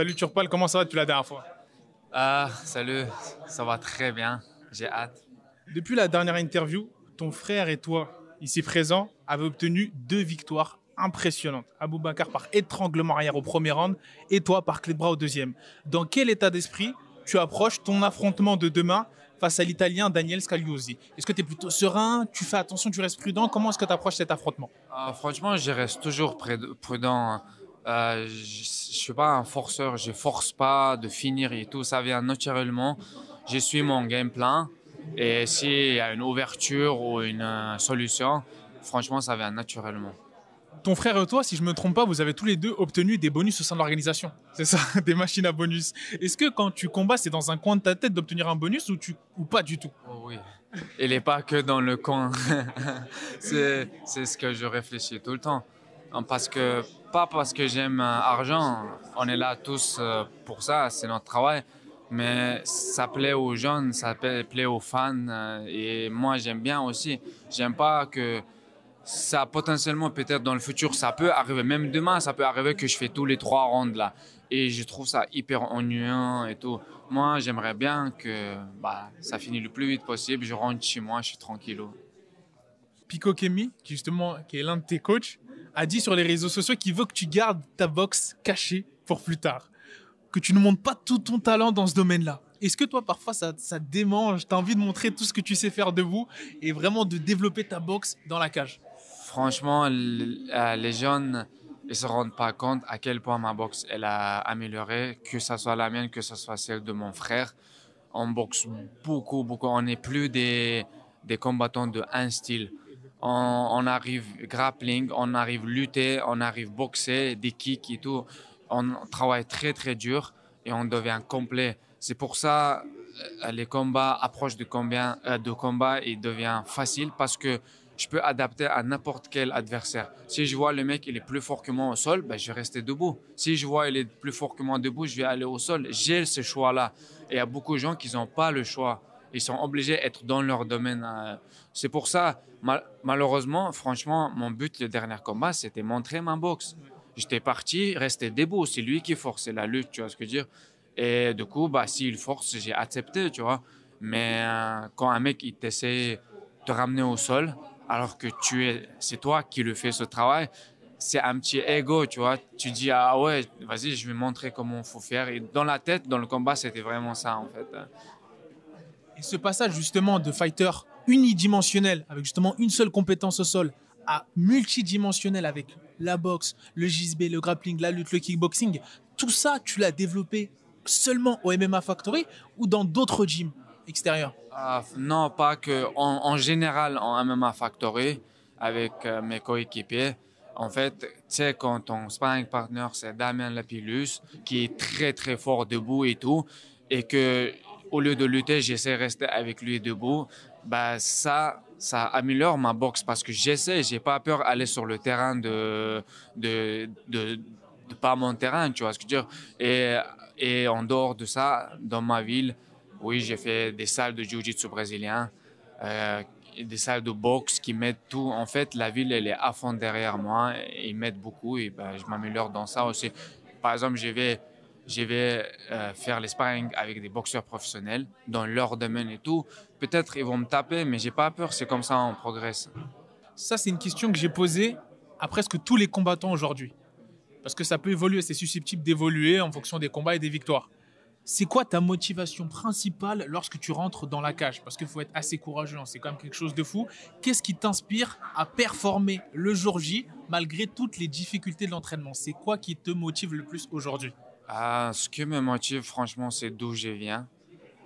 Salut Turpal, comment ça va depuis la dernière fois? Ah, salut, ça va très bien, j'ai hâte. Depuis la dernière interview, ton frère et toi, ici présents, avez obtenu deux victoires impressionnantes. Bakar par étranglement arrière au premier round et toi par clé de bras au deuxième. Dans quel état d'esprit tu approches ton affrontement de demain face à l'Italien Daniel Scagliuzzi? Est-ce que tu es plutôt serein? Tu fais attention, tu restes prudent? Comment est-ce que tu approches cet affrontement? Ah, Franchement, je reste toujours prudent. Euh, je ne suis pas un forceur, je force pas de finir et tout, ça vient naturellement. Je suis mon game plan et s'il y a une ouverture ou une euh, solution, franchement, ça vient naturellement ton frère et toi, si je me trompe pas, vous avez tous les deux obtenu des bonus au sein de l'organisation. C'est ça, des machines à bonus. Est-ce que quand tu combats, c'est dans un coin de ta tête d'obtenir un bonus ou, tu, ou pas du tout? Oh Oui. Il n'est pas que dans le coin. c'est ce que je réfléchis tout le temps. Parce que, pas parce que j'aime l'argent, on est là tous euh, pour ça, c'est notre travail. Mais ça plaît aux jeunes, ça plaît aux fans. Euh, et moi, j'aime bien aussi. J'aime pas que ça potentiellement peut-être dans le futur ça peut arriver même demain ça peut arriver que je fais tous les trois rounds là et je trouve ça hyper ennuyant et tout moi j'aimerais bien que bah, ça finisse le plus vite possible je rentre chez moi je suis tranquille Pico Kemi justement qui est l'un de tes coachs a dit sur les réseaux sociaux qu'il veut que tu gardes ta boxe cachée pour plus tard que tu ne montres pas tout ton talent dans ce domaine là est-ce que toi, parfois, ça, ça démange? Tu as envie de montrer tout ce que tu sais faire debout et vraiment de développer ta boxe dans la cage? Franchement, euh, les jeunes ne se rendent pas compte à quel point ma boxe elle a amélioré, que ce soit la mienne, que ce soit celle de mon frère. On boxe beaucoup, beaucoup. On n'est plus des, des combattants de un style. On, arrive grappling, on arrive lutter, on arrive boxer, des kicks et tout. On travaille très, très dur et on devient complet. C'est pour ça euh, les combats, approche de, combien, euh, de combat, il devient facile parce que je peux adapter à n'importe quel adversaire. Si je vois le mec, il est plus fort que moi au sol, ben, je vais rester debout. Si je vois il est plus fort que moi debout, je vais aller au sol. J'ai ce choix-là. Et il y a beaucoup de gens qui n'ont pas le choix. Ils sont obligés d'être dans leur domaine. Euh. C'est pour ça, malheureusement, franchement, mon but le dernier combat, c'était montrer ma boxe. J'étais parti, rester debout. C'est lui qui forçait la lutte, tu vois ce que je veux dire. Et du coup, bah, s'il force, j'ai accepté, tu vois. Mais euh, quand un mec, il t'essaie de te ramener au sol, alors que tu es, c'est toi qui le fais ce travail. C'est un petit ego, tu vois. Tu dis, ah ouais, vas-y, je vais montrer comment il faut faire. Et dans la tête, dans le combat, c'était vraiment ça, en fait. Et ce passage, justement, de fighter unidimensionnel, avec justement une seule compétence au sol, à multidimensionnel avec la boxe, le JSB, le grappling, la lutte, le kickboxing, tout ça, tu l'as développé seulement au MMA Factory ou dans d'autres gyms extérieurs? Ah, non, pas que. En, général, en MMA Factory, avec euh, mes coéquipiers, en fait, tu sais, quand ton sparring partner, c'est Damien Lapillus, qui est très, très fort debout et tout, et que au lieu de lutter, j'essaie de rester avec lui debout, bah, ça, ça améliore ma boxe parce que j'essaie, j'ai pas peur d'aller sur le terrain de, de, de, pas mon terrain, tu vois ce que je veux dire? Et, et en dehors de ça, dans ma ville, oui, j'ai fait des salles de jiu-jitsu brésilien, euh, des salles de boxe qui mettent tout. En fait, la ville, elle est à fond derrière moi. Ils mettent beaucoup et ben, je m'améliore dans ça aussi. Par exemple, je vais, je vais euh, faire les sparring avec des boxeurs professionnels dans leur domaine et tout. Peut-être ils vont me taper, mais j'ai pas peur. C'est comme ça, on progresse. Ça, c'est une question que j'ai posée à presque tous les combattants aujourd'hui. Parce que ça peut évoluer, c'est susceptible d'évoluer en fonction des combats et des victoires. C'est quoi ta motivation principale lorsque tu rentres dans la cage? Parce qu'il faut être assez courageux, hein, c'est quand même quelque chose de fou. Qu'est-ce qui t'inspire à performer le jour J malgré toutes les difficultés de l'entraînement? C'est quoi qui te motive le plus aujourd'hui? Ah, Ce qui me motive, franchement, c'est d'où je viens.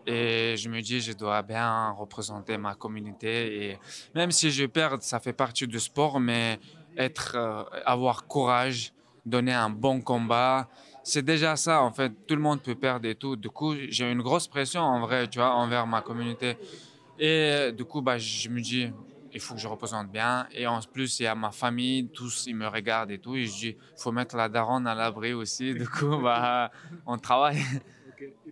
Et je me dis, je dois bien représenter ma communauté. Et même si je perds, ça fait partie du sport, mais être, euh, avoir courage, donner un bon combat, c'est déjà ça, en fait. Tout le monde peut perdre et tout. Du coup, j'ai une grosse pression, en vrai, tu vois, envers ma communauté. Et du coup, bah, je me dis, il faut que je représente bien. Et en plus, il y a ma famille, tous, ils me regardent et tout. Et je dis, il faut mettre la daronne à l'abri aussi. Du coup, bah, on travaille.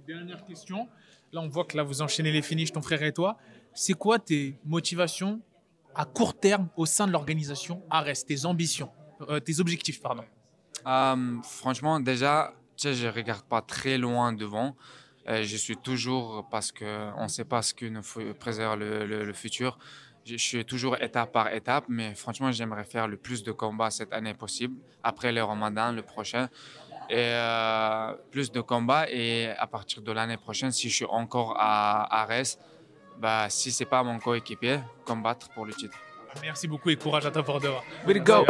dernière question. Là, on voit que là, vous enchaînez les finishes, ton frère et toi. C'est quoi tes motivations à court terme au sein de l'organisation ARES, tes ambitions, euh, tes objectifs, pardon? Euh, franchement, déjà, je regarde pas très loin devant. Euh, je suis toujours, parce qu'on ne sait pas ce que nous préserve le, le, futur, je, suis toujours étape par étape, mais franchement, j'aimerais faire le plus de combats cette année possible, après le Ramadan, le prochain. Et euh, plus de combats, et à partir de l'année prochaine, si je suis encore à Arès, bah, si ce n'est pas mon coéquipier, combattre pour le titre. Merci beaucoup et courage à toi pour. We'll go!